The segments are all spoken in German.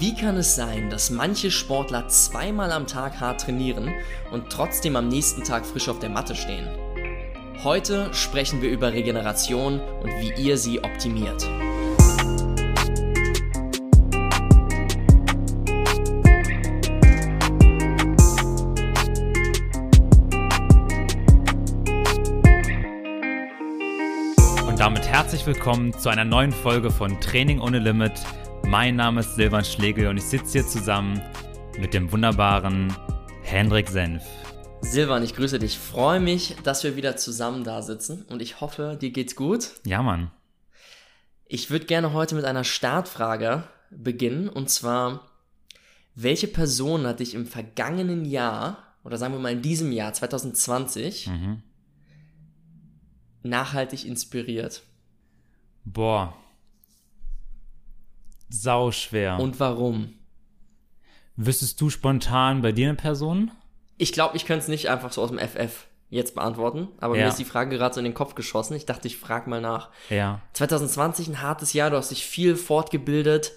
Wie kann es sein, dass manche Sportler zweimal am Tag hart trainieren und trotzdem am nächsten Tag frisch auf der Matte stehen? Heute sprechen wir über Regeneration und wie ihr sie optimiert. Und damit herzlich willkommen zu einer neuen Folge von Training ohne Limit. Mein Name ist Silvan Schlegel und ich sitze hier zusammen mit dem wunderbaren Hendrik Senf. Silvan, ich grüße dich. Freue mich, dass wir wieder zusammen da sitzen und ich hoffe, dir geht's gut. Ja, Mann. Ich würde gerne heute mit einer Startfrage beginnen und zwar, welche Person hat dich im vergangenen Jahr oder sagen wir mal in diesem Jahr 2020 Mhm. nachhaltig inspiriert Boah. Sau schwer. und warum? Wüsstest du spontan bei dir eine Person? Ich glaube, ich könnte es nicht einfach so aus dem FF jetzt beantworten, aber Ja. mir ist die Frage gerade so in den Kopf geschossen. Ich dachte, ich frage mal nach. Ja. 2020 ein hartes Jahr, du hast dich viel fortgebildet.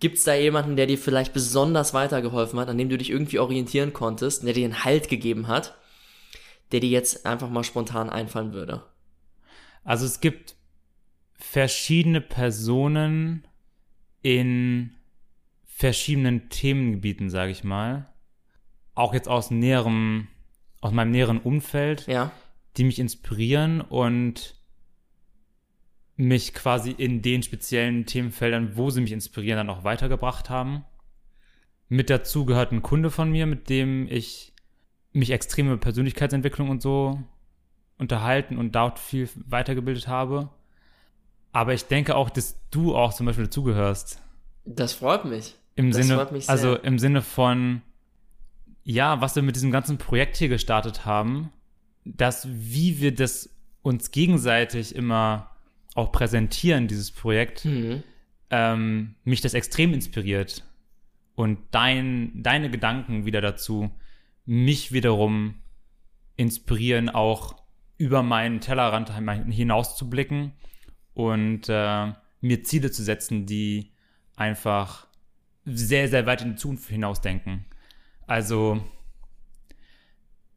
Gibt es da jemanden, der dir vielleicht besonders weitergeholfen hat, an dem du dich irgendwie orientieren konntest, der dir einen Halt gegeben hat, der dir jetzt einfach mal spontan einfallen würde? Also es gibt verschiedene Personen in verschiedenen Themengebieten, sage ich mal. Auch jetzt aus näherem, aus meinem näheren Umfeld, Ja, die mich inspirieren und mich quasi in den speziellen Themenfeldern, wo sie mich inspirieren, dann auch weitergebracht haben. Mit dazu gehört ein Kunde von mir, mit dem ich mich extrem über Persönlichkeitsentwicklung und so unterhalten und dort viel weitergebildet habe. Aber ich denke auch, dass du auch zum Beispiel dazugehörst. das freut mich. Im Das Sinne, freut mich sehr. also im Sinne von, ja, was wir mit diesem ganzen Projekt hier gestartet haben, dass wie wir das uns gegenseitig immer auch präsentieren, dieses Projekt, Mhm. ähm, mich das extrem inspiriert. Und dein, deine Gedanken wieder dazu, mich wiederum inspirieren, auch über meinen Tellerrand hinaus zu blicken und äh, mir Ziele zu setzen, die einfach sehr, sehr weit in die Zukunft hinausdenken. Also,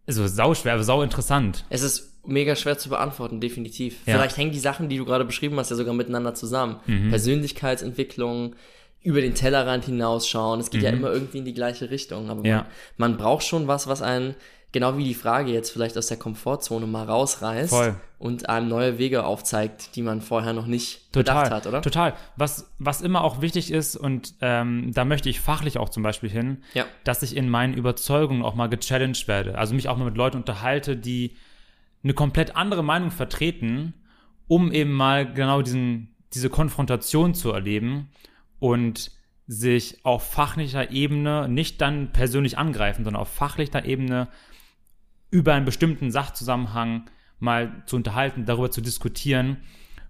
also sau schwer, aber sau interessant. Es ist mega schwer zu beantworten, definitiv. Ja. Vielleicht hängen die Sachen, die du gerade beschrieben hast, ja sogar miteinander zusammen. Mhm. Persönlichkeitsentwicklung, über den Tellerrand hinausschauen. Es geht ja immer irgendwie in die gleiche Richtung. Aber Mhm. Ja. man, man braucht schon was, was einen, genau wie die Frage jetzt vielleicht aus der Komfortzone mal rausreißt Voll. und einem neue Wege aufzeigt, die man vorher noch nicht Total, bedacht hat, oder? Total. Was, was immer auch wichtig ist, und ähm, da möchte ich fachlich auch zum Beispiel hin, Ja. dass ich in meinen Überzeugungen auch mal gechallenged werde. Also mich auch mal mit Leuten unterhalte, die eine komplett andere Meinung vertreten, um eben mal genau diesen, diese Konfrontation zu erleben und sich auf fachlicher Ebene nicht dann persönlich angreifen, sondern auf fachlicher Ebene über einen bestimmten Sachzusammenhang mal zu unterhalten, darüber zu diskutieren,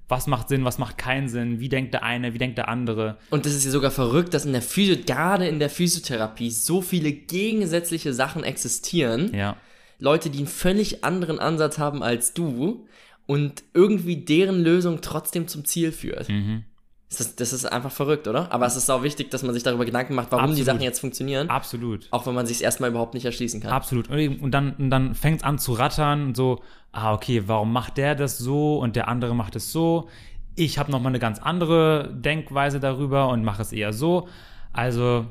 was macht Sinn, was macht keinen Sinn, wie denkt der eine, wie denkt der andere. Und das ist ja sogar verrückt, dass in der Physio, gerade in der Physiotherapie so viele gegensätzliche Sachen existieren. Ja, Leute, die einen völlig anderen Ansatz haben als du und irgendwie deren Lösung trotzdem zum Ziel führt. Mhm. Das, ist, das ist einfach verrückt, oder? Aber es ist auch wichtig, dass man sich darüber Gedanken macht, warum die Absolut. Sachen jetzt funktionieren, absolut. auch wenn man sich erstmal überhaupt nicht erschließen kann. Absolut. Und dann, und dann fängt es an zu rattern und so, ah, okay, warum macht der das so und der andere macht es so? Ich habe nochmal eine ganz andere Denkweise darüber und mache es eher so. Also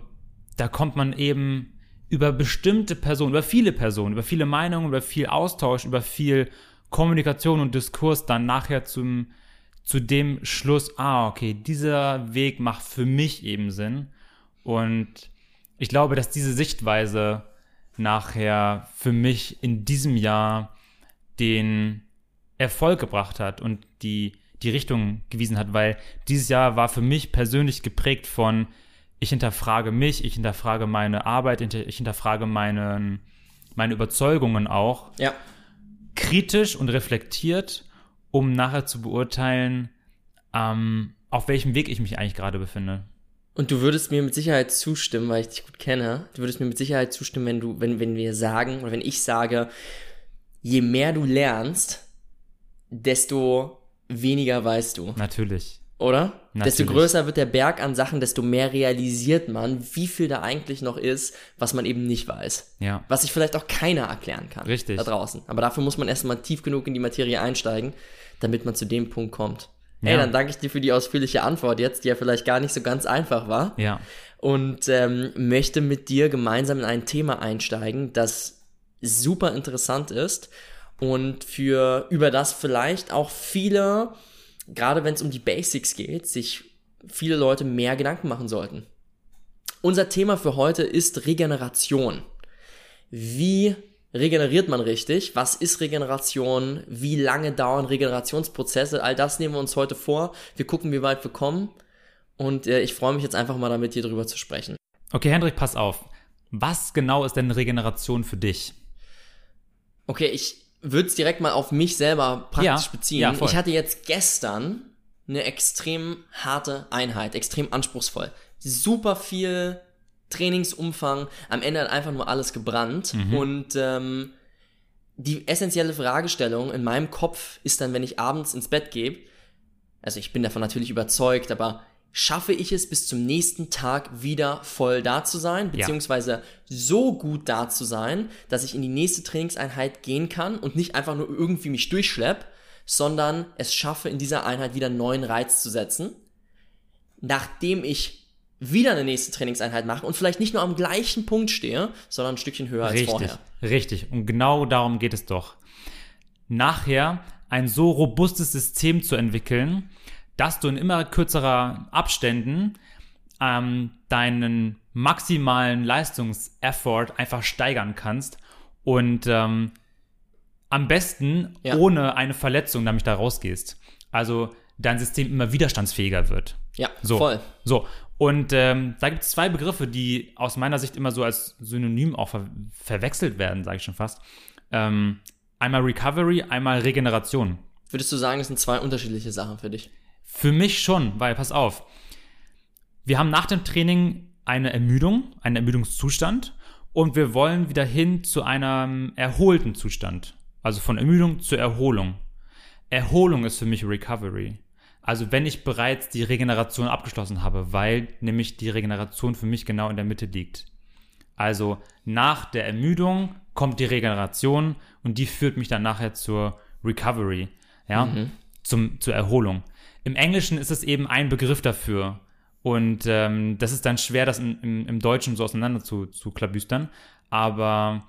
da kommt man eben über bestimmte Personen, über viele Personen, über viele Meinungen, über viel Austausch, über viel Kommunikation und Diskurs dann nachher zum, zu dem Schluss, ah, okay, dieser Weg macht für mich eben Sinn. Und ich glaube, dass diese Sichtweise nachher für mich in diesem Jahr den Erfolg gebracht hat und die, die Richtung gewiesen hat, weil dieses Jahr war für mich persönlich geprägt von, ich hinterfrage mich, ich hinterfrage meine Arbeit, ich hinterfrage meine, meine Überzeugungen auch, Ja. kritisch und reflektiert, um nachher zu beurteilen, ähm, auf welchem Weg ich mich eigentlich gerade befinde. Und du würdest mir mit Sicherheit zustimmen, weil ich dich gut kenne. Du würdest mir mit Sicherheit zustimmen, wenn du, wenn, wenn wir sagen, oder wenn ich sage, je mehr du lernst, desto weniger weißt du. Natürlich. Oder? Desto Natürlich. größer wird der Berg an Sachen, desto mehr realisiert man, wie viel da eigentlich noch ist, was man eben nicht weiß. Ja. Was sich vielleicht auch keiner erklären kann. Richtig. Da draußen. Aber dafür muss man erstmal tief genug in die Materie einsteigen, damit man zu dem Punkt kommt. Hey, Ja. dann danke ich dir für die ausführliche Antwort jetzt, die ja vielleicht gar nicht so ganz einfach war. Ja. Und ähm, möchte mit dir gemeinsam in ein Thema einsteigen, das super interessant ist und für über das vielleicht auch viele, gerade wenn es um die Basics geht, sich viele Leute mehr Gedanken machen sollten. Unser Thema für heute ist Regeneration. Wie regeneriert man richtig? Was ist Regeneration? Wie lange dauern Regenerationsprozesse? All das nehmen wir uns heute vor. Wir gucken, wie weit wir kommen. Und äh, ich freue mich jetzt einfach mal damit, hier drüber zu sprechen. Okay, Hendrik, pass auf. Was genau ist denn Regeneration für dich? Okay, ich würde es direkt mal auf mich selber praktisch Ja, beziehen. ja, ich hatte jetzt gestern eine extrem harte Einheit, extrem anspruchsvoll. Super viel Trainingsumfang, am Ende hat einfach nur alles gebrannt. Mhm. Und ähm, die essentielle Fragestellung in meinem Kopf ist dann, wenn ich abends ins Bett gehe, also ich bin davon natürlich überzeugt, aber schaffe ich es bis zum nächsten Tag wieder voll da zu sein, beziehungsweise so gut da zu sein, dass ich in die nächste Trainingseinheit gehen kann und nicht einfach nur irgendwie mich durchschlepp, sondern es schaffe, in dieser Einheit wieder einen neuen Reiz zu setzen, nachdem ich wieder eine nächste Trainingseinheit mache und vielleicht nicht nur am gleichen Punkt stehe, sondern ein Stückchen höher als Richtig, vorher. richtig. Und genau darum geht es doch. Nachher ein so robustes System zu entwickeln, dass du in immer kürzerer Abständen ähm, deinen maximalen Leistungseffort einfach steigern kannst und ähm, am besten Ja. ohne eine Verletzung damit da rausgehst. Also dein System immer widerstandsfähiger wird. Ja, So. voll. So, und ähm, da gibt es zwei Begriffe, die aus meiner Sicht immer so als Synonym auch ver verwechselt werden, sage ich schon fast. Ähm, einmal Recovery, einmal Regeneration. Würdest du sagen, das sind zwei unterschiedliche Sachen für dich? Für mich schon, weil, pass auf, wir haben nach dem Training eine Ermüdung, einen Ermüdungszustand und wir wollen wieder hin zu einem erholten Zustand. Also von Ermüdung zur Erholung. Erholung ist für mich Recovery. Also wenn ich bereits die Regeneration abgeschlossen habe, weil nämlich die Regeneration für mich genau in der Mitte liegt. Also nach der Ermüdung kommt die Regeneration und die führt mich dann nachher zur Recovery, ja, zum, zur Erholung. Im Englischen ist es eben ein Begriff dafür. Und ähm, das ist dann schwer, das im, im, im Deutschen so auseinander zu, zu klabüstern. Aber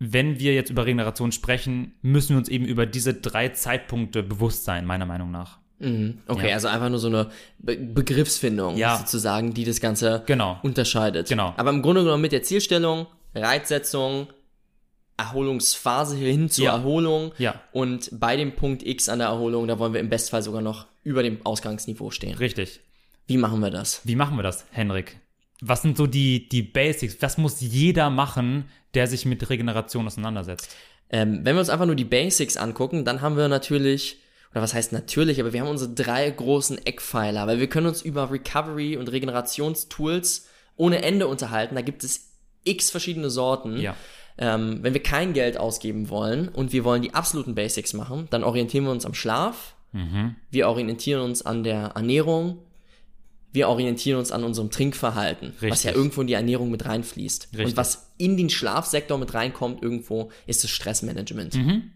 wenn wir jetzt über Regeneration sprechen, müssen wir uns eben über diese drei Zeitpunkte bewusst sein, meiner Meinung nach. Mhm. Okay, Ja. also einfach nur so eine Be Begriffsfindung Ja. sozusagen, die das Ganze Genau. unterscheidet. Genau. Aber im Grunde genommen mit der Zielstellung, Reizsetzung, Erholungsphase hin zur Ja. Erholung Ja. und bei dem Punkt X an der Erholung, da wollen wir im Bestfall sogar noch über dem Ausgangsniveau stehen. Richtig. Wie machen wir das? Wie machen wir das, Henrik? Was sind so die, die Basics? Was muss jeder machen, der sich mit Regeneration auseinandersetzt? Ähm, wenn wir uns einfach nur die Basics angucken, dann haben wir natürlich, oder was heißt natürlich, aber wir haben unsere drei großen Eckpfeiler, weil wir können uns über Recovery und Regenerationstools ohne Ende unterhalten. Da gibt es x verschiedene Sorten. Ja. Ähm, wenn wir kein Geld ausgeben wollen und wir wollen die absoluten Basics machen, dann orientieren wir uns am Schlaf, wir orientieren uns an der Ernährung, wir orientieren uns an unserem Trinkverhalten, was Richtig. ja irgendwo in die Ernährung mit reinfließt. Richtig. Und was in den Schlafsektor mit reinkommt irgendwo, ist das Stressmanagement. Mhm.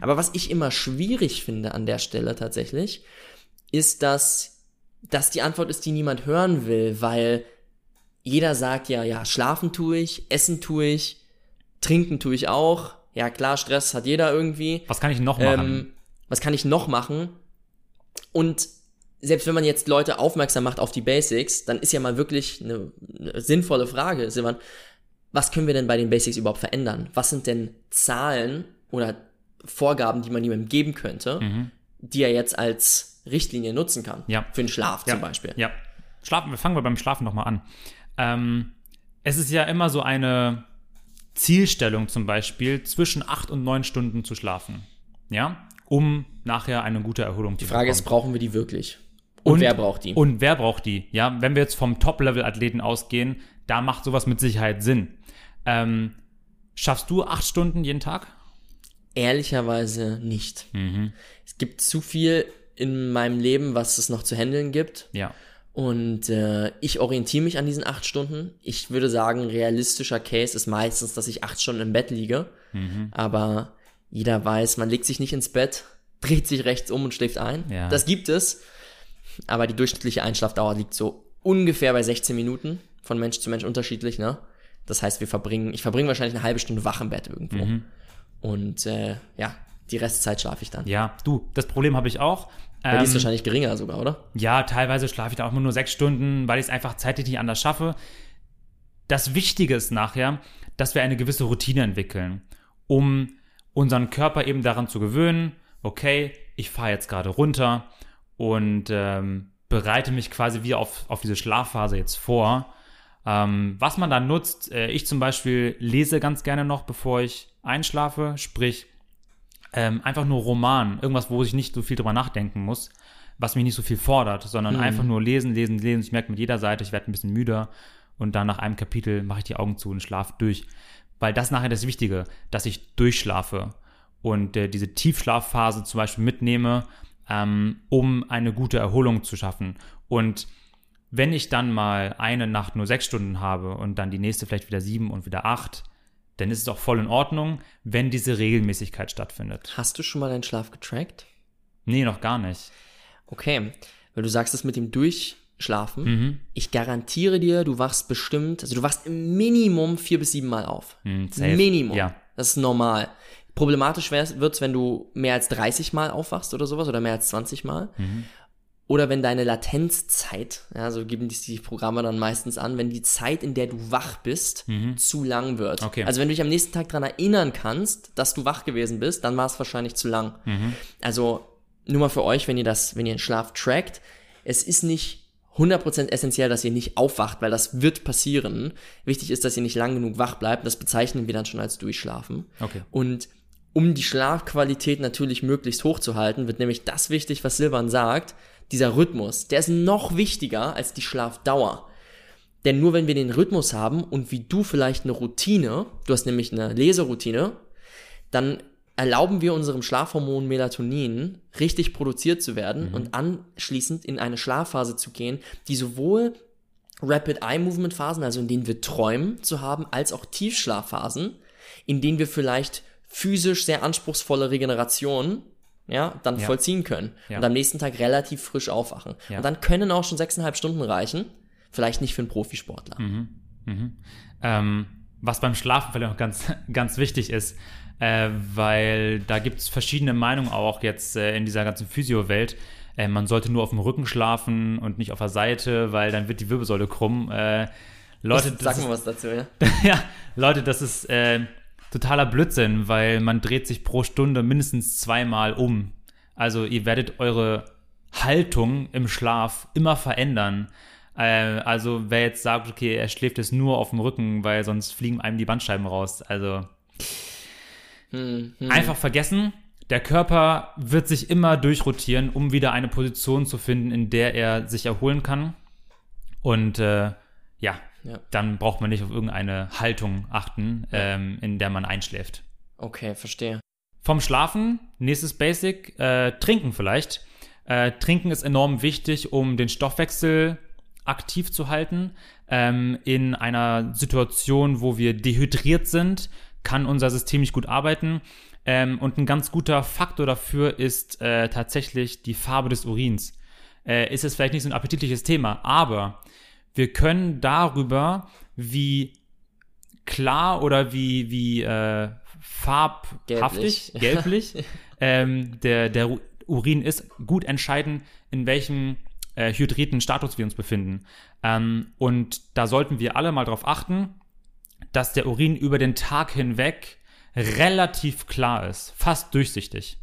Aber was ich immer schwierig finde an der Stelle tatsächlich, ist, dass das die Antwort ist, die niemand hören will, weil jeder sagt ja, ja, schlafen tue ich, essen tue ich, trinken tue ich auch. Ja, klar, Stress hat jeder irgendwie. Was kann ich noch machen? Ähm, was kann ich noch machen? Und selbst wenn man jetzt Leute aufmerksam macht auf die Basics, dann ist ja mal wirklich eine, eine sinnvolle Frage, Silvan, was können wir denn bei den Basics überhaupt verändern? Was sind denn Zahlen oder Vorgaben, die man jemandem geben könnte, die er jetzt als Richtlinie nutzen kann? Ja. Für den Schlaf ja. zum Beispiel. Ja. Schlafen, wir fangen wir beim Schlafen nochmal an. Ähm, es ist ja immer so eine Zielstellung zum Beispiel, zwischen acht und neun Stunden zu schlafen. Ja? Um nachher eine gute Erholung Die Frage ist, brauchen wir die wirklich? Und, Und- wer braucht die? Und wer braucht die? Ja, wenn wir jetzt vom Top-Level-Athleten ausgehen, da macht sowas mit Sicherheit Sinn. Ähm, schaffst du acht Stunden jeden Tag? Ehrlicherweise nicht. Mhm. Es gibt zu viel in meinem Leben, was es noch zu handeln gibt. Ja. Und äh, ich orientiere mich an diesen acht Stunden. Ich würde sagen, realistischer Case ist meistens, dass ich acht Stunden im Bett liege. Mhm. Aber jeder weiß, man legt sich nicht ins Bett, dreht sich rechts um und schläft ein. Ja. Das gibt es. Aber die durchschnittliche Einschlafdauer liegt so ungefähr bei 16 Minuten. Von Mensch zu Mensch unterschiedlich, ne? Das heißt, wir verbringen, ich verbringe wahrscheinlich eine halbe Stunde wach im Bett irgendwo. Mhm. Und äh, ja, die Restzeit schlafe ich dann. Ja, du, das Problem habe ich auch. Bei dir ist Ähm, wahrscheinlich geringer sogar, oder? Ja, teilweise schlafe ich da auch immer nur sechs Stunden, weil ich es einfach zeitlich nicht anders schaffe. Das Wichtige ist nachher, dass wir eine gewisse Routine entwickeln, um unseren Körper eben daran zu gewöhnen, okay, ich fahre jetzt gerade runter und ähm, bereite mich quasi wie auf, auf diese Schlafphase jetzt vor. Ähm, was man da nutzt, äh, ich zum Beispiel lese ganz gerne noch, bevor ich einschlafe, sprich ähm, einfach nur Roman, irgendwas, wo ich nicht so viel drüber nachdenken muss, was mich nicht so viel fordert, sondern einfach nur lesen, lesen, lesen. Ich merke mit jeder Seite, ich werde ein bisschen müder und dann nach einem Kapitel mache ich die Augen zu und schlafe durch. Weil das nachher das Wichtige, dass ich durchschlafe und äh, diese Tiefschlafphase zum Beispiel mitnehme, ähm, um eine gute Erholung zu schaffen. Und wenn ich dann mal eine Nacht nur sechs Stunden habe und dann die nächste vielleicht wieder sieben und wieder acht, dann ist es auch voll in Ordnung, wenn diese Regelmäßigkeit stattfindet. Hast du schon mal deinen Schlaf getrackt? Nee, noch gar nicht. Okay, weil du sagst es mit dem Durchschlafen. Mhm. Ich garantiere dir, du wachst bestimmt, also du wachst im Minimum vier bis sieben Mal auf. Hm, safe. Minimum. Ja. Das ist normal. Problematisch wird es, wenn du mehr als 30 Mal aufwachst oder sowas oder mehr als 20 Mal. Mhm. Oder wenn deine Latenzzeit, ja, so geben die, die Programme dann meistens an, wenn die Zeit, in der du wach bist, zu lang wird. Mhm. Okay. Also wenn du dich am nächsten Tag daran erinnern kannst, dass du wach gewesen bist, dann war es wahrscheinlich zu lang. Mhm. Also nur mal für euch, wenn ihr das, wenn ihr den Schlaf trackt, es ist nicht 100% essentiell, dass ihr nicht aufwacht, weil das wird passieren. Wichtig ist, dass ihr nicht lang genug wach bleibt. Das bezeichnen wir dann schon als Durchschlafen. Okay. Und um die Schlafqualität natürlich möglichst hoch zu halten, wird nämlich das wichtig, was Silvan sagt, dieser Rhythmus. Der ist noch wichtiger als die Schlafdauer. Denn nur wenn wir den Rhythmus haben und wie du vielleicht eine Routine, du hast nämlich eine Leseroutine, dann erlauben wir unserem Schlafhormon Melatonin richtig produziert zu werden und anschließend in eine Schlafphase zu gehen, die sowohl Rapid Eye Movement Phasen, also in denen wir träumen zu haben, als auch Tiefschlafphasen, in denen wir vielleicht physisch sehr anspruchsvolle Regeneration ja, dann Ja. vollziehen können Ja. und am nächsten Tag relativ frisch aufwachen. Ja. Und dann können auch schon sechseinhalb Stunden reichen, vielleicht nicht für einen Profisportler. Ähm, was beim Schlafen vielleicht noch ganz, ganz wichtig ist, äh, weil da gibt es verschiedene Meinungen auch jetzt äh, in dieser ganzen Physio-Welt. Äh, man sollte nur auf dem Rücken schlafen und nicht auf der Seite, weil dann wird die Wirbelsäule krumm. Äh, Leute, das Sag mal was dazu, ja. ja, Leute, das ist äh, totaler Blödsinn, weil man dreht sich pro Stunde mindestens zweimal um. Also ihr werdet eure Haltung im Schlaf immer verändern. Äh, also wer jetzt sagt, okay, er schläft jetzt nur auf dem Rücken, weil sonst fliegen einem die Bandscheiben raus. Also einfach vergessen. Der Körper wird sich immer durchrotieren, um wieder eine Position zu finden, in der er sich erholen kann. Und äh, ja, Ja. dann braucht man nicht auf irgendeine Haltung achten, ähm, in der man einschläft. Okay, verstehe. Vom Schlafen, nächstes Basic, äh, Trinken vielleicht. Äh, Trinken ist enorm wichtig, um den Stoffwechsel aktiv zu halten. Ähm, in einer Situation, wo wir dehydriert sind, kann unser System nicht gut arbeiten. Ähm, und ein ganz guter Faktor dafür ist äh, tatsächlich die Farbe des Urins. Äh, ist es vielleicht nicht so ein appetitliches Thema, aber wir können darüber, wie klar oder wie, wie äh, farbhaftig, Gelblich. gelblich, ähm, der, der Urin ist, gut entscheiden, in welchem äh, hydrierten Status wir uns befinden. Ähm, und da sollten wir alle mal darauf achten, dass der Urin über den Tag hinweg relativ klar ist, fast durchsichtig.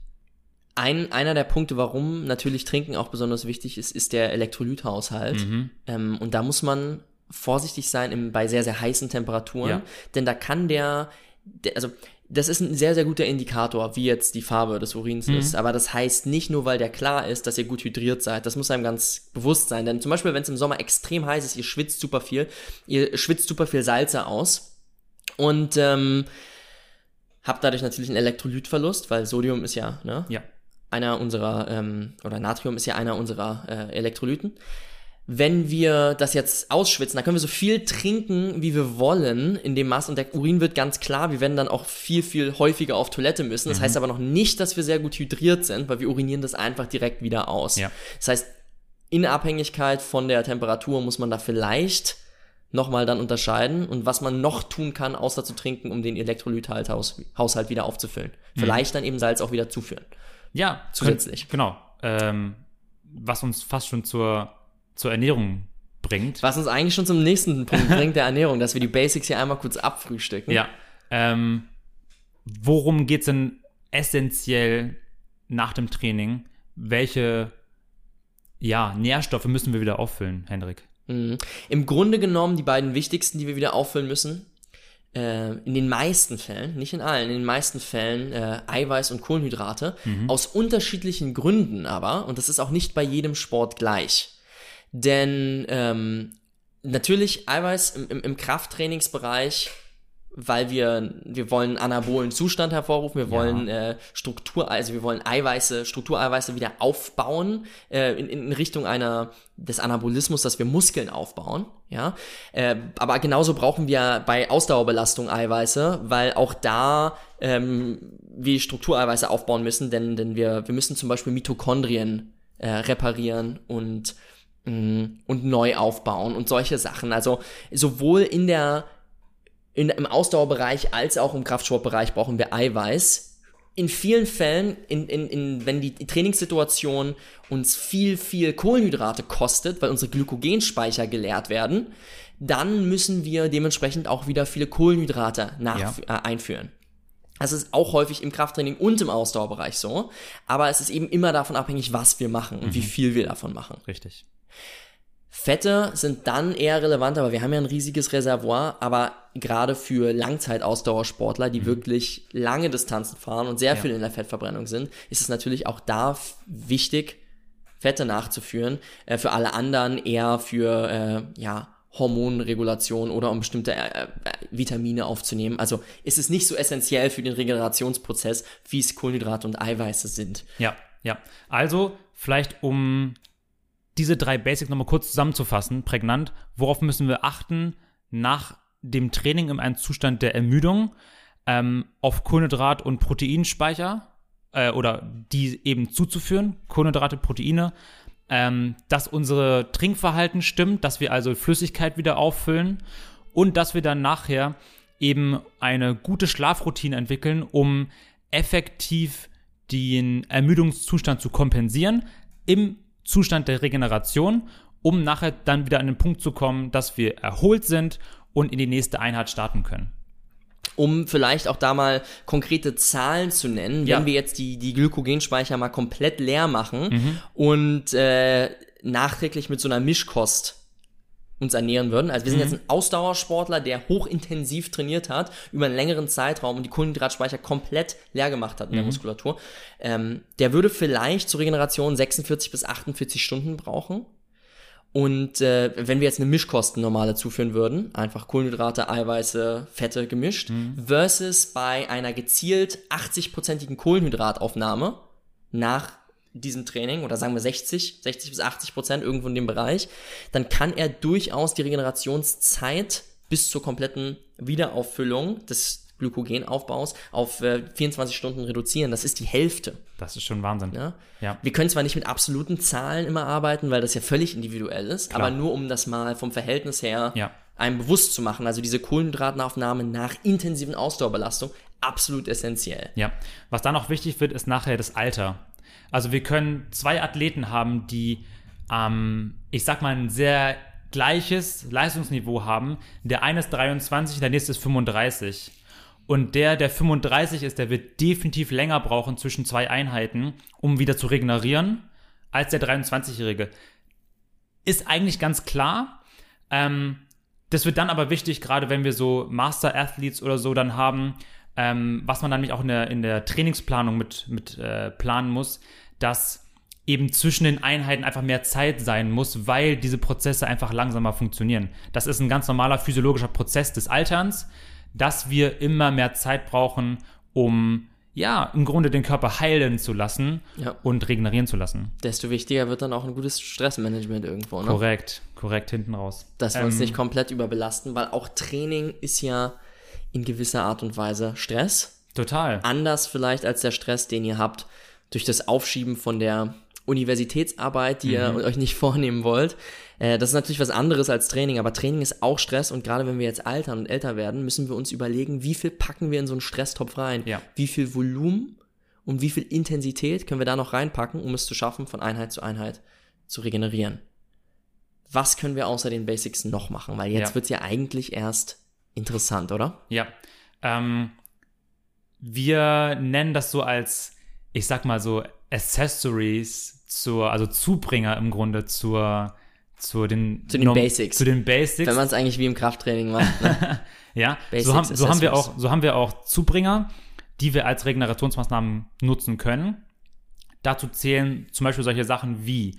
Ein, einer der Punkte, warum natürlich Trinken auch besonders wichtig ist, ist der Elektrolythaushalt. Mhm. Ähm, und da muss man vorsichtig sein im, bei sehr, sehr heißen Temperaturen, Ja. denn da kann der, der, also das ist ein sehr, sehr guter Indikator, wie jetzt die Farbe des Urins Mhm. ist. Aber das heißt nicht nur, weil der klar ist, dass ihr gut hydriert seid. Das muss einem ganz bewusst sein. Denn zum Beispiel, wenn es im Sommer extrem heiß ist, ihr schwitzt super viel, ihr schwitzt super viel Salze aus und ähm, habt dadurch natürlich einen Elektrolytverlust, weil Sodium ist ja, ne? Ja. Einer unserer, ähm, oder Natrium ist ja einer unserer äh, Elektrolyten. Wenn wir das jetzt ausschwitzen, dann können wir so viel trinken, wie wir wollen, in dem Maß. Und der Urin wird ganz klar. Wir werden dann auch viel, viel häufiger auf Toilette müssen. Das mhm. heißt aber noch nicht, dass wir sehr gut hydriert sind, weil wir urinieren das einfach direkt wieder aus. Ja. Das heißt, in Abhängigkeit von der Temperatur muss man da vielleicht nochmal dann unterscheiden und was man noch tun kann, außer zu trinken, um den Elektrolythaushalt wieder aufzufüllen. Mhm. Vielleicht dann eben Salz auch wieder zuführen. Ja, zusätzlich. Genau. Ähm, was uns fast schon zur, zur Ernährung bringt. Was uns eigentlich schon zum nächsten Punkt bringt, der Ernährung, dass wir die Basics hier einmal kurz abfrühstücken. Ja. Ähm, worum geht es denn essentiell nach dem Training? Welche ja, Nährstoffe müssen wir wieder auffüllen, Hendrik? Mhm. Im Grunde genommen die beiden wichtigsten, die wir wieder auffüllen müssen, äh, in den meisten Fällen, nicht in allen, in den meisten Fällen äh, Eiweiß und Kohlenhydrate, mhm. aus unterschiedlichen Gründen aber, und das ist auch nicht bei jedem Sport gleich. Denn ähm, natürlich Eiweiß im, im, im Krafttrainingsbereich weil wir, wir wollen anabolen Zustand hervorrufen, wir wollen ja. äh, Struktur, also wir wollen Eiweiße, Struktureiweiße wieder aufbauen, äh, in, in Richtung einer des Anabolismus, dass wir Muskeln aufbauen, ja. Äh, aber genauso brauchen wir bei Ausdauerbelastung Eiweiße, weil auch da ähm, wir Struktureiweiße aufbauen müssen, denn, denn wir, wir müssen zum Beispiel Mitochondrien äh, reparieren und mm, und neu aufbauen und solche Sachen. Also sowohl in der in, im Ausdauerbereich als auch im Kraftsportbereich brauchen wir Eiweiß. In vielen Fällen, in, in, in, wenn die Trainingssituation uns viel, viel Kohlenhydrate kostet, weil unsere Glykogenspeicher geleert werden, dann müssen wir dementsprechend auch wieder viele Kohlenhydrate nach, ja. äh, einführen. Das ist auch häufig im Krafttraining und im Ausdauerbereich so, aber es ist eben immer davon abhängig, was wir machen und mhm. wie viel wir davon machen. Richtig. Fette sind dann eher relevant, aber wir haben ja ein riesiges Reservoir, aber gerade für Langzeitausdauersportler, die mhm. wirklich lange Distanzen fahren und sehr ja. viel in der Fettverbrennung sind, ist es natürlich auch da wichtig, Fette nachzuführen. Äh, für alle anderen eher für äh, ja, Hormonregulation oder um bestimmte äh, äh, Vitamine aufzunehmen. Also ist es nicht so essentiell für den Regenerationsprozess, wie es Kohlenhydrate und Eiweiße sind. Ja, ja. Also vielleicht um diese drei Basics nochmal kurz zusammenzufassen, prägnant, worauf müssen wir achten? Nach dem Training in einem Zustand der Ermüdung ähm, auf Kohlenhydrat- und Proteinspeicher äh, oder die eben zuzuführen, Kohlenhydrate, Proteine, ähm, dass unsere Trinkverhalten stimmt, dass wir also Flüssigkeit wieder auffüllen und dass wir dann nachher eben eine gute Schlafroutine entwickeln, um effektiv den Ermüdungszustand zu kompensieren im Zustand der Regeneration, um nachher dann wieder an den Punkt zu kommen, dass wir erholt sind und in die nächste Einheit starten können. Um vielleicht auch da mal konkrete Zahlen zu nennen, ja. wenn wir jetzt die, die Glykogenspeicher mal komplett leer machen mhm. und äh, nachträglich mit so einer Mischkost uns ernähren würden. Also wir sind mhm. jetzt ein Ausdauersportler, der hochintensiv trainiert hat über einen längeren Zeitraum und die Kohlenhydratspeicher komplett leer gemacht hat in mhm. der Muskulatur. Ähm, der würde vielleicht zur Regeneration 46 bis 48 Stunden brauchen. Und äh, wenn wir jetzt eine Mischkosten normale zuführen würden, einfach Kohlenhydrate, Eiweiße, Fette gemischt, mhm. versus bei einer gezielt 80-prozentigen Kohlenhydrataufnahme nach diesem Training oder sagen wir 60, 60 bis 80 Prozent irgendwo in dem Bereich, dann kann er durchaus die Regenerationszeit bis zur kompletten Wiederauffüllung des Glykogenaufbaus auf äh, 24 Stunden reduzieren. Das ist die Hälfte. Das ist schon Wahnsinn. Ja? ja. Wir können zwar nicht mit absoluten Zahlen immer arbeiten, weil das ja völlig individuell ist, Klar. aber nur um das mal vom Verhältnis her ja. einem bewusst zu machen. Also diese Kohlenhydratenaufnahme nach intensiven Ausdauerbelastung absolut essentiell. Ja. Was dann auch wichtig wird, ist nachher das Alter. Also wir können zwei Athleten haben, die, ähm, ich sag mal, ein sehr gleiches Leistungsniveau haben. Der eine ist 23, der nächste ist 35. Und der, der 35 ist, der wird definitiv länger brauchen zwischen zwei Einheiten, um wieder zu regenerieren, als der 23-Jährige. Ist eigentlich ganz klar. Ähm, das wird dann aber wichtig, gerade wenn wir so Master Athletes oder so dann haben, ähm, was man dann nämlich auch in der, in der Trainingsplanung mit, mit äh, planen muss, dass eben zwischen den Einheiten einfach mehr Zeit sein muss, weil diese Prozesse einfach langsamer funktionieren. Das ist ein ganz normaler physiologischer Prozess des Alterns, dass wir immer mehr Zeit brauchen, um ja, im Grunde den Körper heilen zu lassen Ja. und regenerieren zu lassen. Desto wichtiger wird dann auch ein gutes Stressmanagement irgendwo, ne? Korrekt, korrekt hinten raus. Dass wir uns Ähm, nicht komplett überbelasten, weil auch Training ist ja in gewisser Art und Weise Stress. Total. Anders vielleicht als der Stress, den ihr habt durch das Aufschieben von der Universitätsarbeit, die ihr euch nicht vornehmen wollt. Äh, das ist natürlich was anderes als Training, aber Training ist auch Stress und gerade wenn wir jetzt altern und älter werden, müssen wir uns überlegen, wie viel packen wir in so einen Stresstopf rein? Ja. Wie viel Volumen und wie viel Intensität können wir da noch reinpacken, um es zu schaffen, von Einheit zu Einheit zu regenerieren? Was können wir außer den Basics noch machen? Weil jetzt Ja. wird's ja eigentlich erst interessant, oder? Ja. Ähm, wir nennen das so als, ich sag mal so, Accessories zur, also Zubringer im Grunde zur, zu den, Zu den Norm- Basics. Zu den Basics. Wenn man es eigentlich wie im Krafttraining macht. Ne? Ja, Basics, so haben, so, haben wir auch, so haben wir auch Zubringer, die wir als Regenerationsmaßnahmen nutzen können. Dazu zählen zum Beispiel solche Sachen wie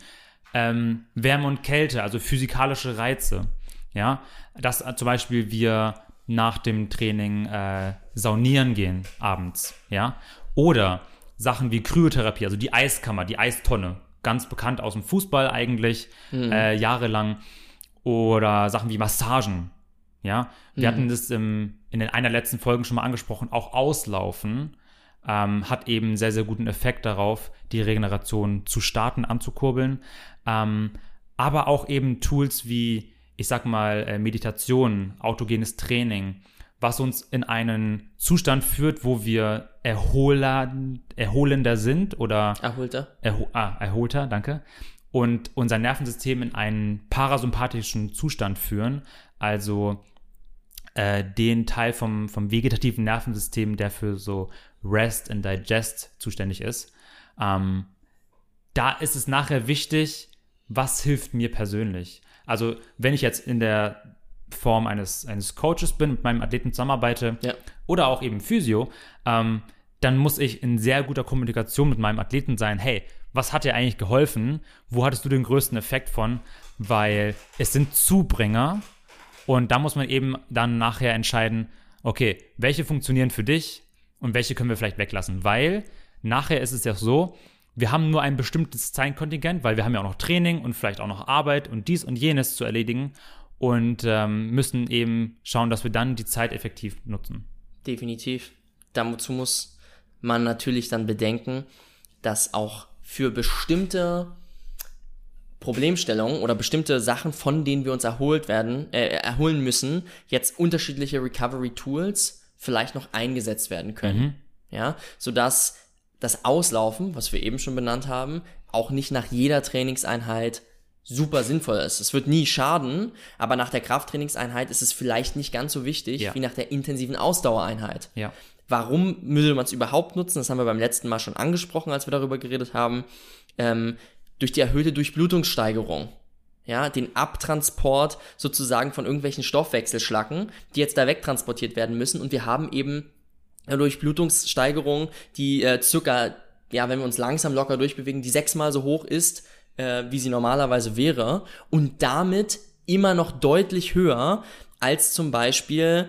ähm, Wärme und Kälte, also physikalische Reize. Ja, dass äh, zum Beispiel wir nach dem Training äh, saunieren gehen abends. Ja, oder Sachen wie Kryotherapie, also die Eiskammer, die Eistonne, ganz bekannt aus dem Fußball eigentlich, äh, jahrelang. Oder Sachen wie Massagen. Ja, wir hatten das im, in den einer letzten Folgen schon mal angesprochen, auch Auslaufen ähm, hat eben einen sehr, sehr guten Effekt darauf, die Regeneration zu starten, anzukurbeln. Ähm, aber auch eben Tools wie, ich sag mal, äh, Meditation, autogenes Training, was uns in einen Zustand führt, wo wir erholer, erholender sind oder Erholter. erho ah, erholter, danke, und unser Nervensystem in einen parasympathischen Zustand führen, also äh, den Teil vom, vom vegetativen Nervensystem, der für so Rest and Digest zuständig ist. Ähm, da ist es nachher wichtig, was hilft mir persönlich. Also wenn ich jetzt in der Form eines, eines Coaches bin, mit meinem Athleten zusammenarbeite Ja. oder auch eben Physio, ähm, dann muss ich in sehr guter Kommunikation mit meinem Athleten sein, hey, was hat dir eigentlich geholfen? Wo hattest du den größten Effekt von? Weil es sind Zubringer und da muss man eben dann nachher entscheiden, okay, welche funktionieren für dich und welche können wir vielleicht weglassen, weil nachher ist es ja so, wir haben nur ein bestimmtes Zeitkontingent, weil wir haben ja auch noch Training und vielleicht auch noch Arbeit und dies und jenes zu erledigen und ähm, müssen eben schauen, dass wir dann die Zeit effektiv nutzen. Definitiv. Dazu muss man natürlich dann bedenken, dass auch für bestimmte Problemstellungen oder bestimmte Sachen, von denen wir uns erholt werden, äh, erholen müssen, jetzt unterschiedliche Recovery Tools vielleicht noch eingesetzt werden können. Ja, sodass das Auslaufen, was wir eben schon benannt haben, auch nicht nach jeder Trainingseinheit super sinnvoll ist. Es wird nie schaden, aber nach der Krafttrainingseinheit ist es vielleicht nicht ganz so wichtig Ja. wie nach der intensiven Ausdauereinheit. Ja. Warum würde man es überhaupt nutzen? Das haben wir beim letzten Mal schon angesprochen, als wir darüber geredet haben. Ähm, durch die erhöhte Durchblutungssteigerung. Ja, den Abtransport sozusagen von irgendwelchen Stoffwechselschlacken, die jetzt da wegtransportiert werden müssen. Und wir haben eben Durchblutungssteigerung, die äh, circa, ja, wenn wir uns langsam locker durchbewegen, die sechsmal so hoch ist, äh, wie sie normalerweise wäre. Und damit immer noch deutlich höher als zum Beispiel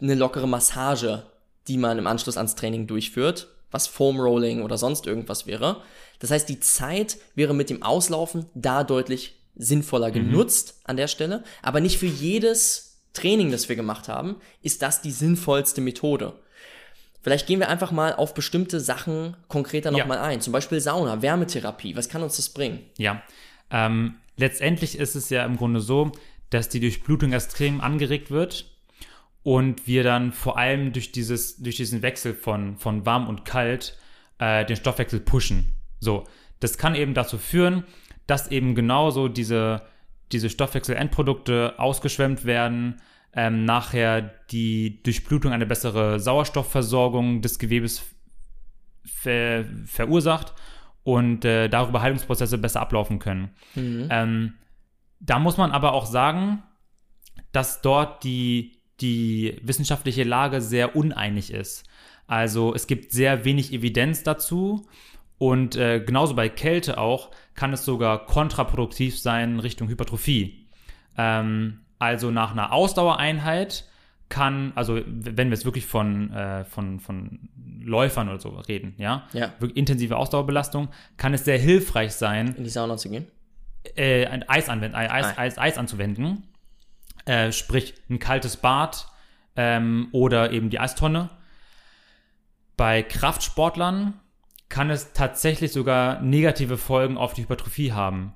eine lockere Massage, die man im Anschluss ans Training durchführt, was Foam Rolling oder sonst irgendwas wäre. Das heißt, die Zeit wäre mit dem Auslaufen da deutlich sinnvoller genutzt an der Stelle, aber nicht für jedes Training, das wir gemacht haben, ist das die sinnvollste Methode. Vielleicht gehen wir einfach mal auf bestimmte Sachen konkreter Ja. nochmal ein. Zum Beispiel Sauna, Wärmetherapie. Was kann uns das bringen? Ja, ähm, letztendlich ist es ja im Grunde so, dass die Durchblutung extrem angeregt wird und wir dann vor allem durch, dieses, durch diesen Wechsel von, von warm und kalt äh, den Stoffwechsel pushen. So, das kann eben dazu führen, dass eben genauso diese, diese Stoffwechselendprodukte ausgeschwemmt werden, ähm, nachher die Durchblutung eine bessere Sauerstoffversorgung des Gewebes ver verursacht und äh, darüber Heilungsprozesse besser ablaufen können. Ähm, da muss man aber auch sagen, dass dort die, die wissenschaftliche Lage sehr uneinig ist. Also es gibt sehr wenig Evidenz dazu und äh, genauso bei Kälte auch kann es sogar kontraproduktiv sein Richtung Hypertrophie. Ähm, also nach einer Ausdauereinheit kann, also wenn wir jetzt wirklich von, äh, von, von Läufern oder so reden, ja, Ja. intensive Ausdauerbelastung, kann es sehr hilfreich sein, In die Sauna zu gehen. äh, ein Eis, anwenden, Eis, Eis, Ah. Eis, Eis anzuwenden. Äh, sprich, ein kaltes Bad ähm, oder eben die Eistonne. Bei Kraftsportlern kann es tatsächlich sogar negative Folgen auf die Hypertrophie haben.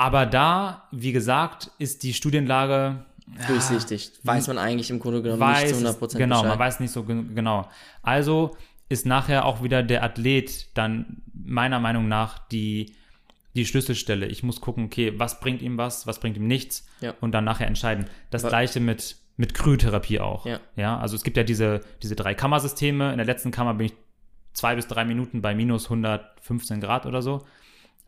Aber da, wie gesagt, ist die Studienlage Durchsichtig. Weiß man eigentlich im Grunde genommen weiß, nicht zu es- 100% genau, Bescheid. man weiß nicht so gen- genau. Also ist nachher auch wieder der Athlet dann meiner Meinung nach die, die Schlüsselstelle. Ich muss gucken, okay, was bringt ihm was, was bringt ihm nichts Ja. und dann nachher entscheiden. Das Aber- gleiche mit, mit Kryotherapie auch. Ja. ja, also es gibt ja diese, diese drei Kammersysteme. In der letzten Kammer bin ich zwei bis drei Minuten bei minus 115 Grad oder so.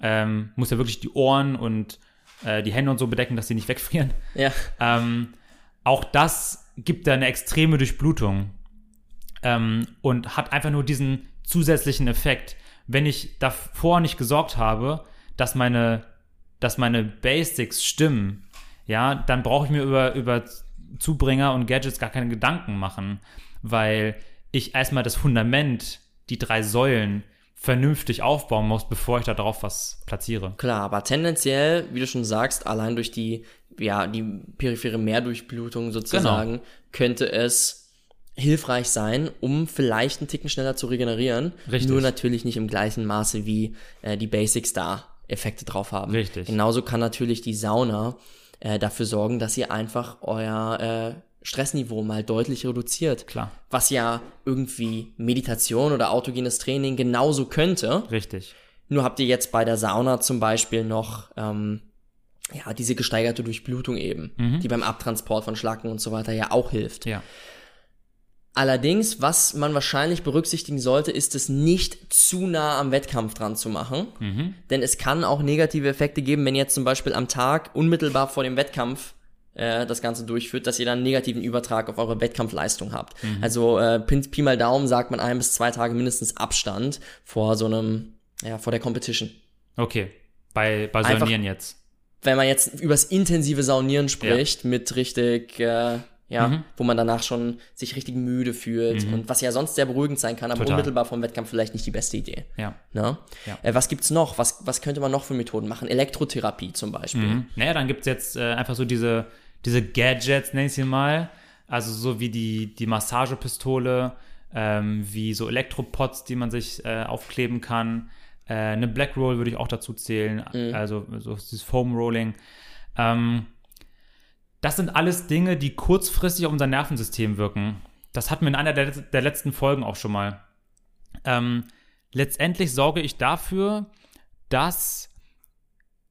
Ähm, muss ja wirklich die Ohren und äh, die Hände und so bedecken, dass sie nicht wegfrieren. Ja. Ähm, auch das gibt da eine extreme Durchblutung ähm, und hat einfach nur diesen zusätzlichen Effekt. Wenn ich davor nicht gesorgt habe, dass meine, dass meine Basics stimmen, ja, dann brauche ich mir über, über Zubringer und Gadgets gar keine Gedanken machen, weil ich erstmal das Fundament, die drei Säulen, vernünftig aufbauen muss, bevor ich da drauf was platziere. Klar, aber tendenziell, wie du schon sagst, allein durch die, ja, die periphere Mehrdurchblutung sozusagen, Genau. könnte es hilfreich sein, um vielleicht einen Ticken schneller zu regenerieren. Richtig. Nur natürlich nicht im gleichen Maße, wie äh, die Basics da Effekte drauf haben. Richtig. Genauso kann natürlich die Sauna äh, dafür sorgen, dass ihr einfach euer äh, Stressniveau mal deutlich reduziert. Klar. Was ja irgendwie Meditation oder autogenes Training genauso könnte. Richtig. Nur habt ihr jetzt bei der Sauna zum Beispiel noch ähm, ja diese gesteigerte Durchblutung eben, die beim Abtransport von Schlacken und so weiter ja auch hilft. Ja. Allerdings, was man wahrscheinlich berücksichtigen sollte, ist es nicht zu nah am Wettkampf dran zu machen. Denn es kann auch negative Effekte geben, wenn ihr jetzt zum Beispiel am Tag unmittelbar vor dem Wettkampf äh, das Ganze durchführt, dass ihr dann einen negativen Übertrag auf eure Wettkampfleistung habt. Also äh, Pi, mal Daumen sagt man ein bis zwei Tage mindestens Abstand vor so einem, ja, vor der Competition. Okay. Bei, bei Einfach- Saunieren jetzt. Wenn man jetzt übers intensive Saunieren spricht, mit richtig, äh, ja, Mhm. wo man danach schon sich richtig müde fühlt und was ja sonst sehr beruhigend sein kann, aber Total. unmittelbar vom Wettkampf vielleicht nicht die beste Idee. Ja. Ne? Ja. Äh, was gibt's noch? Was, was könnte man noch für Methoden machen? Elektrotherapie zum Beispiel. Mhm. Naja, dann gibt es jetzt äh, einfach so diese, diese Gadgets, nenn ich sie mal. Also so wie die, die Massagepistole, ähm, wie so Elektropods, die man sich äh, aufkleben kann. Äh, eine Black Roll würde ich auch dazu zählen, also so dieses Foam Rolling. Ähm, das sind alles Dinge, die kurzfristig auf unser Nervensystem wirken. Das hatten wir in einer der, der letzten Folgen auch schon mal. Ähm, letztendlich sorge ich dafür, dass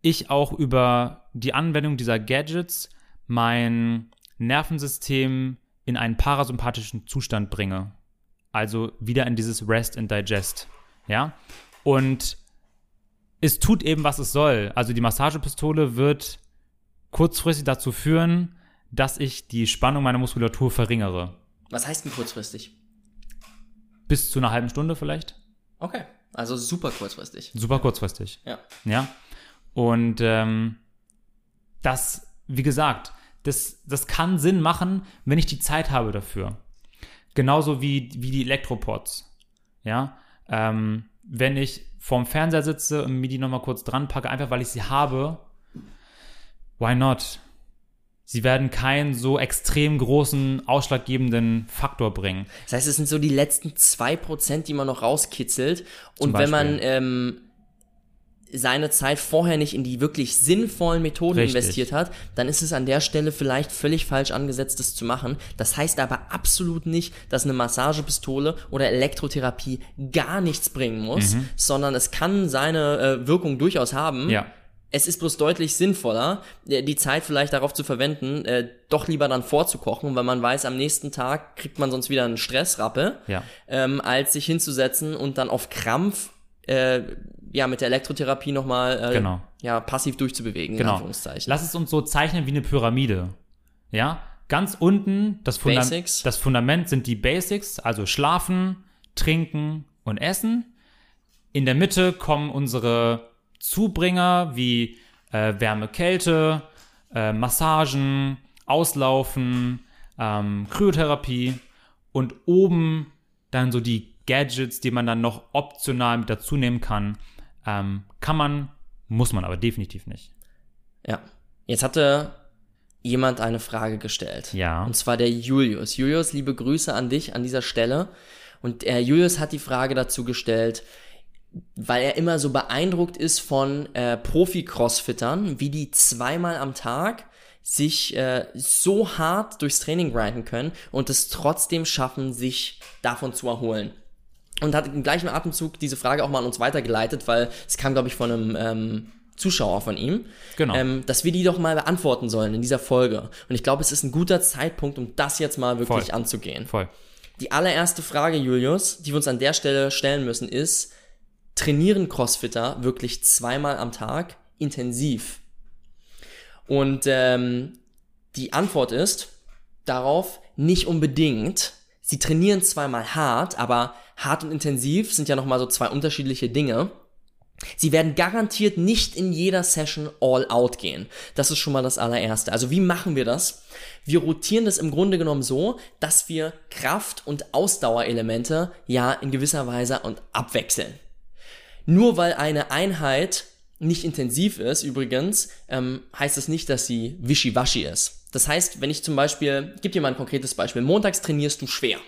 ich auch über die Anwendung dieser Gadgets mein Nervensystem in einen parasympathischen Zustand bringe. Also wieder in dieses Rest and Digest. Ja? Und es tut eben, was es soll. Also die Massagepistole wird kurzfristig dazu führen, dass ich die Spannung meiner Muskulatur verringere. Was heißt denn kurzfristig? Bis zu einer halben Stunde vielleicht. Okay. Also super kurzfristig. Super kurzfristig. Ja. Ja. Und ähm, das, wie gesagt, das, das kann Sinn machen, wenn ich die Zeit habe dafür. Genauso wie, wie die Elektropods. Ja. Ähm, wenn ich vorm Fernseher sitze und mir die nochmal kurz dran packe, einfach weil ich sie habe, why not? Sie werden keinen so extrem großen, ausschlaggebenden Faktor bringen. Das heißt, es sind so die letzten zwei Prozent, die man noch rauskitzelt. Und wenn man ähm, seine Zeit vorher nicht in die wirklich sinnvollen Methoden Richtig. investiert hat, dann ist es an der Stelle vielleicht völlig falsch angesetzt, das zu machen. Das heißt aber absolut nicht, dass eine Massagepistole oder Elektrotherapie gar nichts bringen muss, sondern es kann seine äh, Wirkung durchaus haben. Mhm. Ja. Es ist bloß deutlich sinnvoller, äh, die Zeit vielleicht darauf zu verwenden, äh, doch lieber dann vorzukochen, weil man weiß, am nächsten Tag kriegt man sonst wieder einen Stressrappe, Ja. ähm, als sich hinzusetzen und dann auf Krampf äh, ja mit der Elektrotherapie nochmal äh, Genau. ja, passiv durchzubewegen, in Genau. Anführungszeichen. Lass es uns so zeichnen wie eine Pyramide. Ja? Ganz unten, das, Funda Basics. das Fundament sind die Basics, also Schlafen, Trinken und Essen. In der Mitte kommen unsere Zubringer wie äh, Wärme, Kälte, äh, Massagen, Auslaufen, ähm, Kryotherapie und oben dann so die Gadgets, die man dann noch optional mit dazu nehmen kann. Ähm, kann man, muss man aber definitiv nicht. Ja. Jetzt hatte jemand eine Frage gestellt. Ja. Und zwar der Julius. Julius, liebe Grüße an dich an dieser Stelle. Und äh, Julius hat die Frage dazu gestellt, weil er immer so beeindruckt ist von äh, Profi-Crossfittern, wie die zweimal am Tag sich äh, so hart durchs Training grinden können und es trotzdem schaffen, sich davon zu erholen. Und hat im gleichen Atemzug diese Frage auch mal an uns weitergeleitet, weil es kam, glaube ich, von einem ähm, Zuschauer von ihm, Genau. ähm, dass wir die doch mal beantworten sollen in dieser Folge. Und ich glaube, es ist ein guter Zeitpunkt, um das jetzt mal wirklich Voll. anzugehen. Voll. Die allererste Frage, Julius, die wir uns an der Stelle stellen müssen, ist, trainieren Crossfitter wirklich zweimal am Tag intensiv? Und ähm, die Antwort ist darauf nicht unbedingt. Sie trainieren zweimal hart, aber hart und intensiv sind ja nochmal so zwei unterschiedliche Dinge. Sie werden garantiert nicht in jeder Session all out gehen. Das ist schon mal das allererste. Also wie machen wir das? Wir rotieren das im Grunde genommen so, dass wir Kraft- und Ausdauerelemente ja in gewisser Weise und abwechseln. Nur weil eine Einheit nicht intensiv ist, übrigens, ähm, heißt das nicht, dass sie wischiwaschi ist. Das heißt, wenn ich zum Beispiel, ich gebe dir mal ein konkretes Beispiel. Montags trainierst du schwer.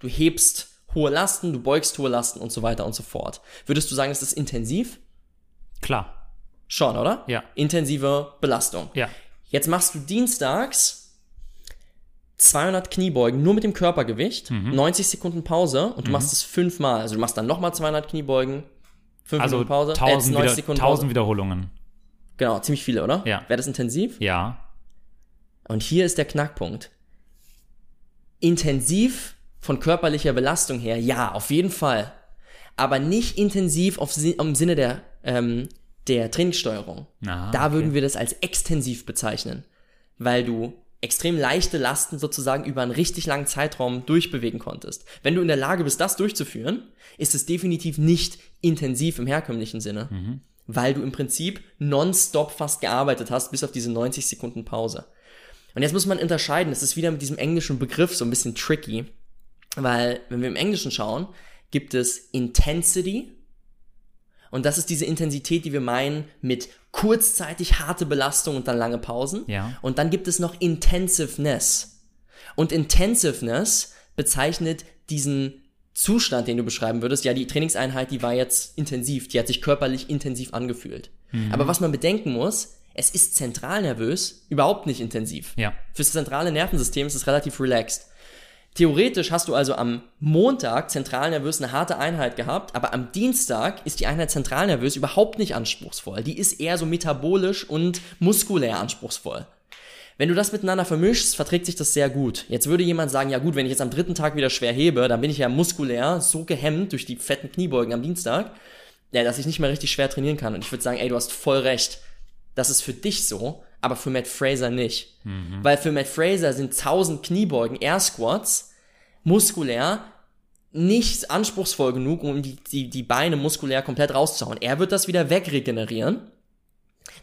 Du hebst hohe Lasten, du beugst hohe Lasten und so weiter und so fort. Würdest du sagen, ist intensiv? Klar. Schon, oder? Ja. Intensive Belastung. Ja. Jetzt machst du dienstags 200 Kniebeugen nur mit dem Körpergewicht, Mhm. 90 Sekunden Pause und du machst es fünfmal. Also du machst dann nochmal 200 Kniebeugen, 5 Also Minuten Pause, äh, 1000, 90 wieder, Sekunden 1000 Pause. Wiederholungen. Genau, ziemlich viele, oder? Ja. Wäre das intensiv? Ja. Und hier ist der Knackpunkt. Intensiv von körperlicher Belastung her, ja, auf jeden Fall. Aber nicht intensiv auf, im Sinne der, ähm, der Trainingssteuerung. Ah, da okay. würden wir das als extensiv bezeichnen. Weil du extrem leichte Lasten sozusagen über einen richtig langen Zeitraum durchbewegen konntest. Wenn du in der Lage bist, das durchzuführen, ist es definitiv nicht intensiv im herkömmlichen Sinne. Mhm. Weil du im Prinzip nonstop fast gearbeitet hast, bis auf diese 90 Sekunden Pause. Und jetzt muss man unterscheiden, das ist wieder mit diesem englischen Begriff so ein bisschen tricky, weil wenn wir im Englischen schauen, gibt es Intensity und das ist diese Intensität, die wir meinen mit kurzzeitig harte Belastung und dann lange Pausen. Ja. Und dann gibt es noch Intensiveness. Und Intensiveness bezeichnet diesen Zustand, den du beschreiben würdest. Ja, die Trainingseinheit, die war jetzt intensiv, die hat sich körperlich intensiv angefühlt. Aber was man bedenken muss, es ist zentralnervös überhaupt nicht intensiv. Ja. Fürs zentrale Nervensystem ist es relativ relaxed. Theoretisch hast du also am Montag zentralnervös eine harte Einheit gehabt, aber am Dienstag ist die Einheit zentralnervös überhaupt nicht anspruchsvoll. Die ist eher so metabolisch und muskulär anspruchsvoll. Wenn du das miteinander vermischst, verträgt sich das sehr gut. Jetzt würde jemand sagen, ja gut, wenn ich jetzt am dritten Tag wieder schwer hebe, dann bin ich ja muskulär so gehemmt durch die fetten Kniebeugen am Dienstag, ja, dass ich nicht mehr richtig schwer trainieren kann. Und ich würde sagen, ey, du hast voll recht. Das ist für dich so, aber für Matt Fraser nicht. Weil für Matt Fraser sind 1000 Kniebeugen, Air Squats, muskulär nicht anspruchsvoll genug, um die, die, die Beine muskulär komplett rauszuhauen. Er wird das wieder wegregenerieren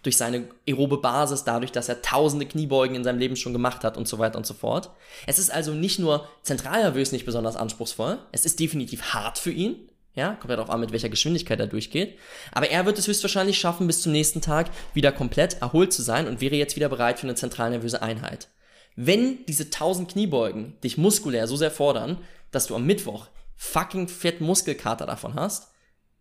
durch seine aerobe Basis, dadurch, dass er tausende Kniebeugen in seinem Leben schon gemacht hat und so weiter und so fort. Es ist also nicht nur zentralnervös nicht besonders anspruchsvoll, es ist definitiv hart für ihn, ja, kommt ja darauf an, mit welcher Geschwindigkeit er durchgeht, aber er wird es höchstwahrscheinlich schaffen, bis zum nächsten Tag wieder komplett erholt zu sein und wäre jetzt wieder bereit für eine zentralnervöse Einheit. Wenn diese 1000 Kniebeugen dich muskulär so sehr fordern, dass du am Mittwoch fucking fett Muskelkater davon hast,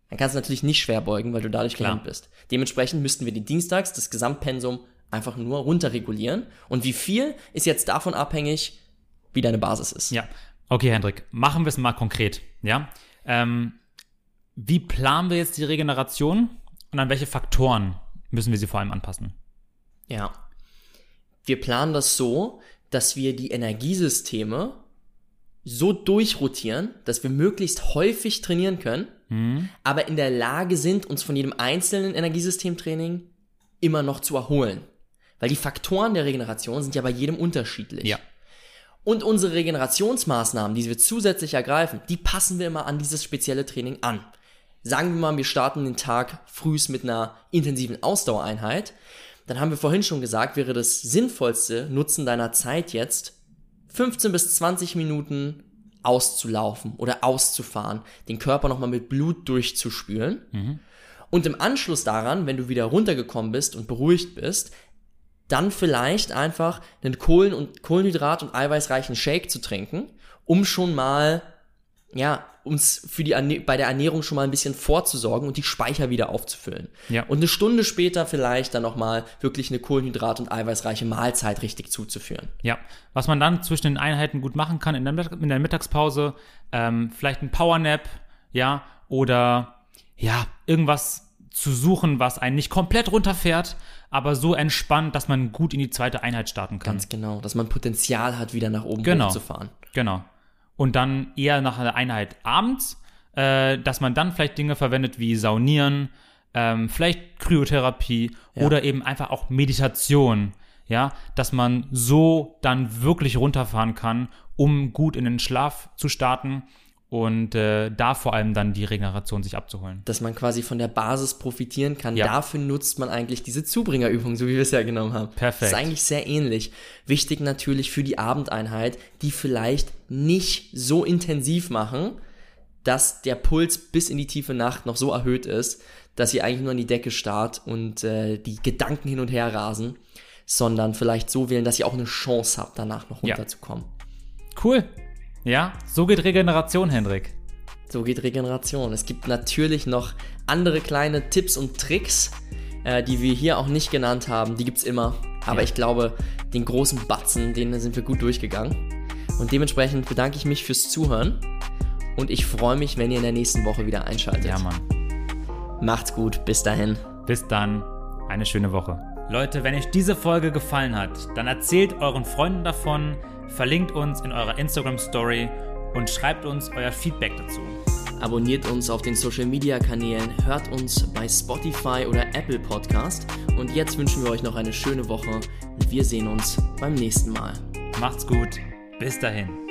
dann kannst du natürlich nicht schwer beugen, weil du dadurch Klar. gehemmt bist. Dementsprechend müssten wir die Dienstags das Gesamtpensum einfach nur runterregulieren. Und wie viel ist jetzt davon abhängig, wie deine Basis ist. Ja. Okay, Hendrik, machen wir es mal konkret. Ja. Ähm, wie planen wir jetzt die Regeneration und an welche Faktoren müssen wir sie vor allem anpassen? Ja. Wir planen das so, dass wir die Energiesysteme so durchrotieren, dass wir möglichst häufig trainieren können, aber in der Lage sind, uns von jedem einzelnen Energiesystemtraining immer noch zu erholen. Weil die Faktoren der Regeneration sind ja bei jedem unterschiedlich. Ja. Und unsere Regenerationsmaßnahmen, die wir zusätzlich ergreifen, die passen wir immer an dieses spezielle Training an. Sagen wir mal, wir starten den Tag frühs mit einer intensiven Ausdauereinheit, dann haben wir vorhin schon gesagt, wäre das sinnvollste Nutzen deiner Zeit jetzt 15 bis 20 Minuten auszulaufen oder auszufahren, den Körper nochmal mit Blut durchzuspülen. Mhm. Und im Anschluss daran, wenn du wieder runtergekommen bist und beruhigt bist, dann vielleicht einfach einen Kohlen- und Kohlenhydrat- und eiweißreichen Shake zu trinken, um schon mal, ja, uns für die Erne bei der Ernährung schon mal ein bisschen vorzusorgen und die Speicher wieder aufzufüllen. Ja. Und eine Stunde später vielleicht dann nochmal wirklich eine Kohlenhydrat- und eiweißreiche Mahlzeit richtig zuzuführen. Ja, was man dann zwischen den Einheiten gut machen kann in der, in der Mittagspause, ähm, vielleicht ein Powernap, ja, oder ja, irgendwas zu suchen, was einen nicht komplett runterfährt, aber so entspannt, dass man gut in die zweite Einheit starten kann. Ganz genau, dass man Potenzial hat, wieder nach oben Genau. hochzufahren. Genau. Und dann eher nach einer Einheit abends, äh, dass man dann vielleicht Dinge verwendet wie Saunieren, ähm, vielleicht Kryotherapie Ja. oder eben einfach auch Meditation. Ja, dass man so dann wirklich runterfahren kann, um gut in den Schlaf zu starten und äh, da vor allem dann die Regeneration sich abzuholen. Dass man quasi von der Basis profitieren kann. Ja. Dafür nutzt man eigentlich diese Zubringerübung, so wie wir es ja genommen haben. Perfekt. Das ist eigentlich sehr ähnlich. Wichtig natürlich für die Abendeinheit, die vielleicht nicht so intensiv machen, dass der Puls bis in die tiefe Nacht noch so erhöht ist, dass ihr eigentlich nur an die Decke starrt und äh, die Gedanken hin und her rasen, sondern vielleicht so wählen, dass ihr auch eine Chance habt, danach noch Ja. runterzukommen. Cool. Ja, so geht Regeneration, Hendrik. So geht Regeneration. Es gibt natürlich noch andere kleine Tipps und Tricks, äh, die wir hier auch nicht genannt haben. Die gibt's immer. Aber Ja. ich glaube, den großen Batzen, den sind wir gut durchgegangen. Und dementsprechend bedanke ich mich fürs Zuhören. Und ich freue mich, wenn ihr in der nächsten Woche wieder einschaltet. Ja, Mann. Macht's gut. Bis dahin. Bis dann, eine schöne Woche. Leute, wenn euch diese Folge gefallen hat, dann erzählt euren Freunden davon, verlinkt uns in eurer Instagram Story und schreibt uns euer Feedback dazu. Abonniert uns auf den Social Media Kanälen, hört uns bei Spotify oder Apple Podcast. Und jetzt wünschen wir euch noch eine schöne Woche und wir sehen uns beim nächsten Mal. Macht's gut, bis dahin.